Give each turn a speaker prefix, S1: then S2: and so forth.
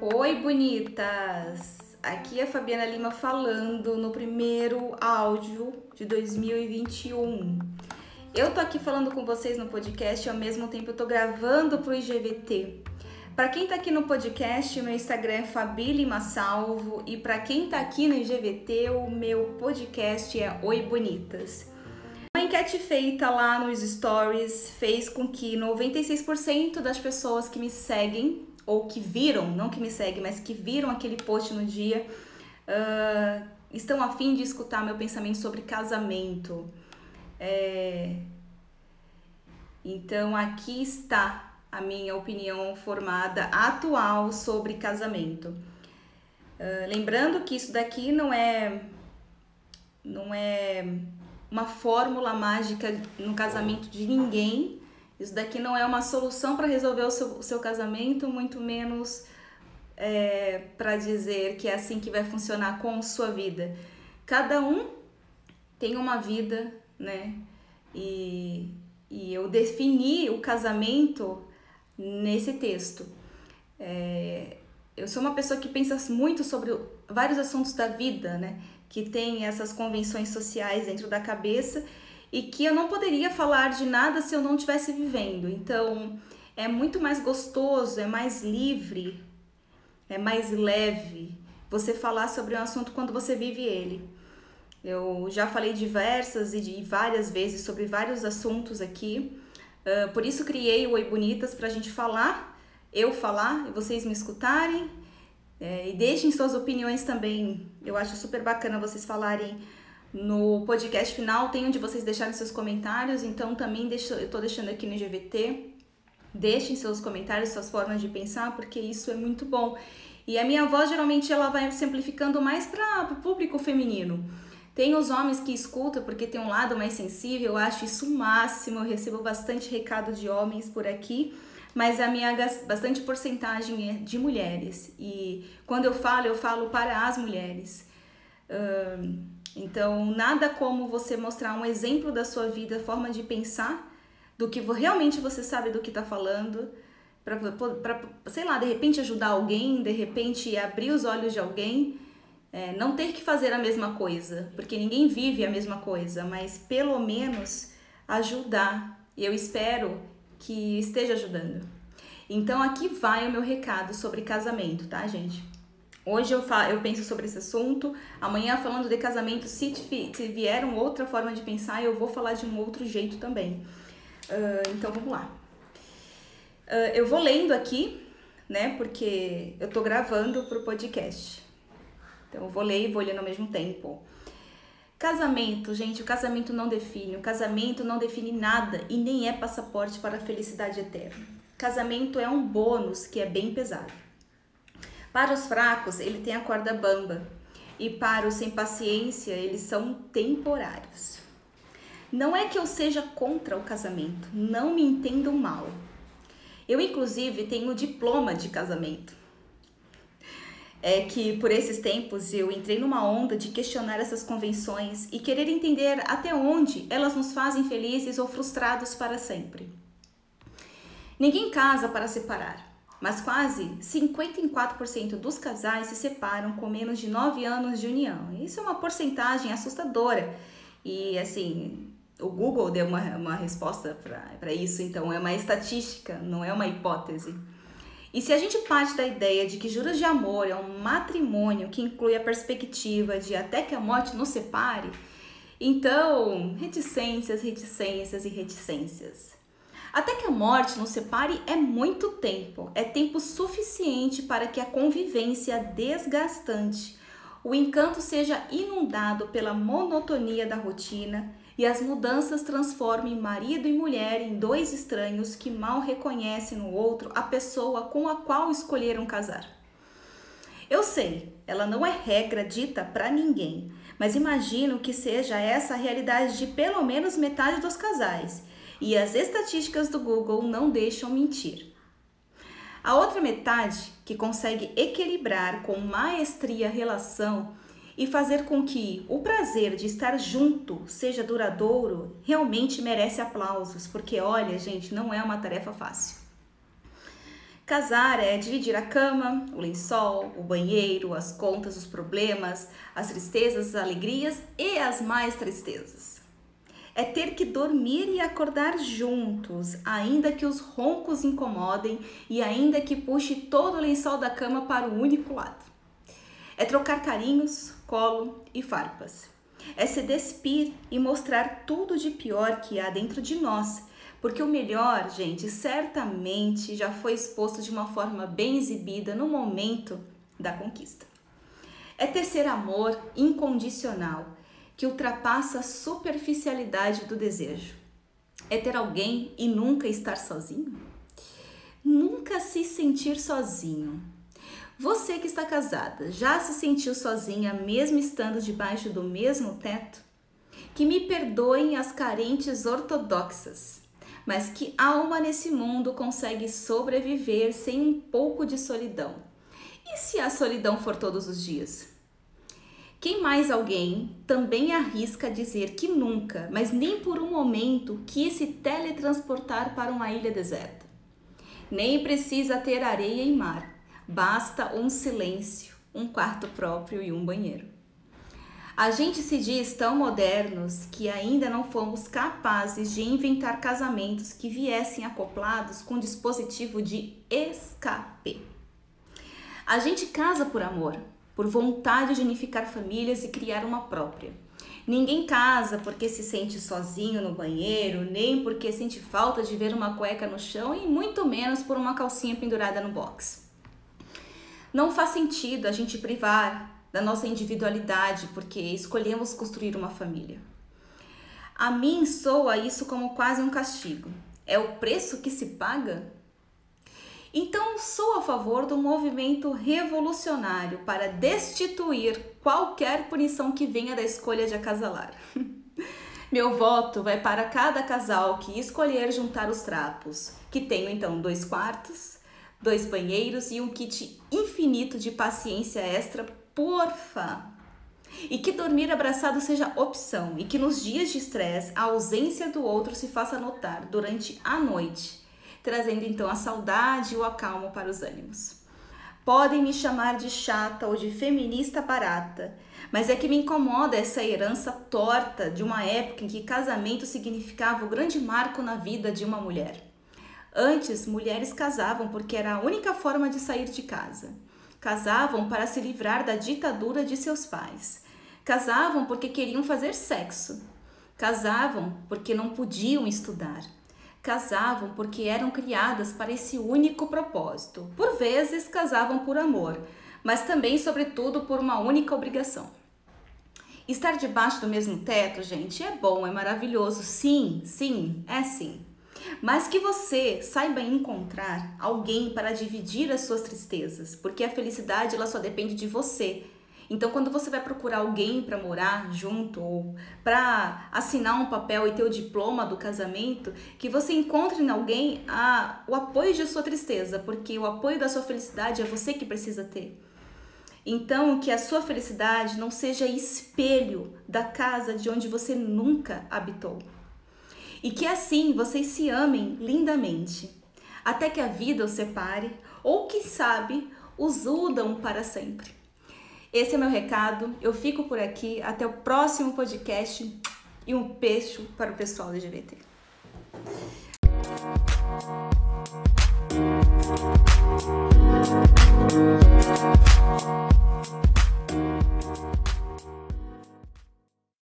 S1: Oi, bonitas! Aqui é a Fabiana Lima falando no primeiro áudio de 2021. Eu tô aqui falando com vocês no podcast e ao mesmo tempo eu tô gravando pro IGVT. Para quem tá aqui no podcast, meu Instagram é Fabi Lima Salvo e para quem tá aqui no IGVT, o meu podcast é Oi Bonitas. Enquete feita lá nos stories fez com que 96% das pessoas que me seguem ou que viram, não que me seguem, mas que viram aquele post no dia, uh, estão a fim de escutar meu pensamento sobre casamento. É... Então aqui está a minha opinião formada atual sobre casamento. Uh, lembrando que isso daqui não é não é uma fórmula mágica no casamento de ninguém, isso daqui não é uma solução para resolver o seu, o seu casamento, muito menos é, para dizer que é assim que vai funcionar com sua vida. Cada um tem uma vida, né? E, e eu defini o casamento nesse texto. É, eu sou uma pessoa que pensa muito sobre vários assuntos da vida, né? Que tem essas convenções sociais dentro da cabeça e que eu não poderia falar de nada se eu não estivesse vivendo. Então, é muito mais gostoso, é mais livre, é mais leve você falar sobre um assunto quando você vive ele. Eu já falei diversas e de várias vezes sobre vários assuntos aqui. Uh, por isso criei o Oi Bonitas para a gente falar, eu falar e vocês me escutarem. É, e deixem suas opiniões também. Eu acho super bacana vocês falarem no podcast final tem onde vocês deixarem seus comentários, então também deixo, eu estou deixando aqui no GVT. Deixem seus comentários, suas formas de pensar, porque isso é muito bom. E a minha voz geralmente ela vai simplificando mais para o público feminino. Tem os homens que escutam porque tem um lado mais sensível, eu acho isso o máximo. Eu recebo bastante recado de homens por aqui, mas a minha bastante porcentagem é de mulheres. E quando eu falo, eu falo para as mulheres. Então, nada como você mostrar um exemplo da sua vida, forma de pensar, do que realmente você sabe do que está falando, para, sei lá, de repente ajudar alguém, de repente abrir os olhos de alguém, é, não ter que fazer a mesma coisa, porque ninguém vive a mesma coisa, mas pelo menos ajudar. E eu espero que esteja ajudando. Então, aqui vai o meu recado sobre casamento, tá, gente? Hoje eu, falo, eu penso sobre esse assunto, amanhã falando de casamento, se, se vier uma outra forma de pensar, eu vou falar de um outro jeito também. Uh, então vamos lá. Uh, eu vou lendo aqui, né, porque eu tô gravando pro podcast. Então eu vou ler e vou ler ao mesmo tempo. Casamento, gente, o casamento não define, o casamento não define nada e nem é passaporte para a felicidade eterna. Casamento é um bônus que é bem pesado. Para os fracos, ele tem a corda bamba, e para os sem paciência, eles são temporários. Não é que eu seja contra o casamento, não me entendam mal. Eu, inclusive, tenho diploma de casamento. É que por esses tempos eu entrei numa onda de questionar essas convenções e querer entender até onde elas nos fazem felizes ou frustrados para sempre. Ninguém casa para separar mas quase 54% dos casais se separam com menos de 9 anos de união. Isso é uma porcentagem assustadora. E assim, o Google deu uma, uma resposta para isso, então é uma estatística, não é uma hipótese. E se a gente parte da ideia de que juros de amor é um matrimônio que inclui a perspectiva de até que a morte nos separe, então reticências, reticências e reticências. Até que a morte nos separe é muito tempo, é tempo suficiente para que a convivência desgastante, o encanto seja inundado pela monotonia da rotina e as mudanças transformem marido e mulher em dois estranhos que mal reconhecem no outro a pessoa com a qual escolheram casar. Eu sei, ela não é regra dita para ninguém, mas imagino que seja essa a realidade de pelo menos metade dos casais e as estatísticas do Google não deixam mentir. A outra metade, que consegue equilibrar com maestria a relação e fazer com que o prazer de estar junto seja duradouro realmente merece aplausos, porque olha, gente, não é uma tarefa fácil. Casar é dividir a cama, o lençol, o banheiro, as contas, os problemas, as tristezas, as alegrias e as mais tristezas. É ter que dormir e acordar juntos, ainda que os roncos incomodem e ainda que puxe todo o lençol da cama para o único lado. É trocar carinhos, colo e farpas. É se despir e mostrar tudo de pior que há dentro de nós porque o melhor, gente, certamente já foi exposto de uma forma bem exibida no momento da conquista. É terceiro amor incondicional que ultrapassa a superficialidade do desejo. É ter alguém e nunca estar sozinho? Nunca se sentir sozinho. Você que está casada, já se sentiu sozinha mesmo estando debaixo do mesmo teto? Que me perdoem as carentes ortodoxas mas que alma nesse mundo consegue sobreviver sem um pouco de solidão? E se a solidão for todos os dias? Quem mais alguém também arrisca dizer que nunca, mas nem por um momento, quis se teletransportar para uma ilha deserta? Nem precisa ter areia e mar, basta um silêncio, um quarto próprio e um banheiro. A gente se diz tão modernos que ainda não fomos capazes de inventar casamentos que viessem acoplados com dispositivo de escape. A gente casa por amor, por vontade de unificar famílias e criar uma própria. Ninguém casa porque se sente sozinho no banheiro, nem porque sente falta de ver uma cueca no chão e muito menos por uma calcinha pendurada no box. Não faz sentido a gente privar da nossa individualidade, porque escolhemos construir uma família. A mim soa isso como quase um castigo. É o preço que se paga? Então, sou a favor do movimento revolucionário para destituir qualquer punição que venha da escolha de acasalar. Meu voto vai para cada casal que escolher juntar os trapos, que tenham então dois quartos, dois banheiros e um kit infinito de paciência extra porfa! E que dormir abraçado seja opção e que nos dias de estresse a ausência do outro se faça notar durante a noite, trazendo então a saudade e o acalmo para os ânimos. Podem me chamar de chata ou de feminista barata, mas é que me incomoda essa herança torta de uma época em que casamento significava o grande marco na vida de uma mulher. Antes, mulheres casavam porque era a única forma de sair de casa. Casavam para se livrar da ditadura de seus pais. Casavam porque queriam fazer sexo. Casavam porque não podiam estudar. Casavam porque eram criadas para esse único propósito. Por vezes casavam por amor, mas também, sobretudo, por uma única obrigação. Estar debaixo do mesmo teto, gente, é bom, é maravilhoso. Sim, sim, é sim mas que você saiba encontrar alguém para dividir as suas tristezas, porque a felicidade ela só depende de você. Então, quando você vai procurar alguém para morar junto ou para assinar um papel e ter o diploma do casamento, que você encontre em alguém a, o apoio de sua tristeza, porque o apoio da sua felicidade é você que precisa ter. Então, que a sua felicidade não seja espelho da casa de onde você nunca habitou e que assim vocês se amem lindamente, até que a vida os separe ou, que sabe, os udam para sempre. Esse é meu recado. Eu fico por aqui. Até o próximo podcast e um beijo para o pessoal LGBT. Thank you.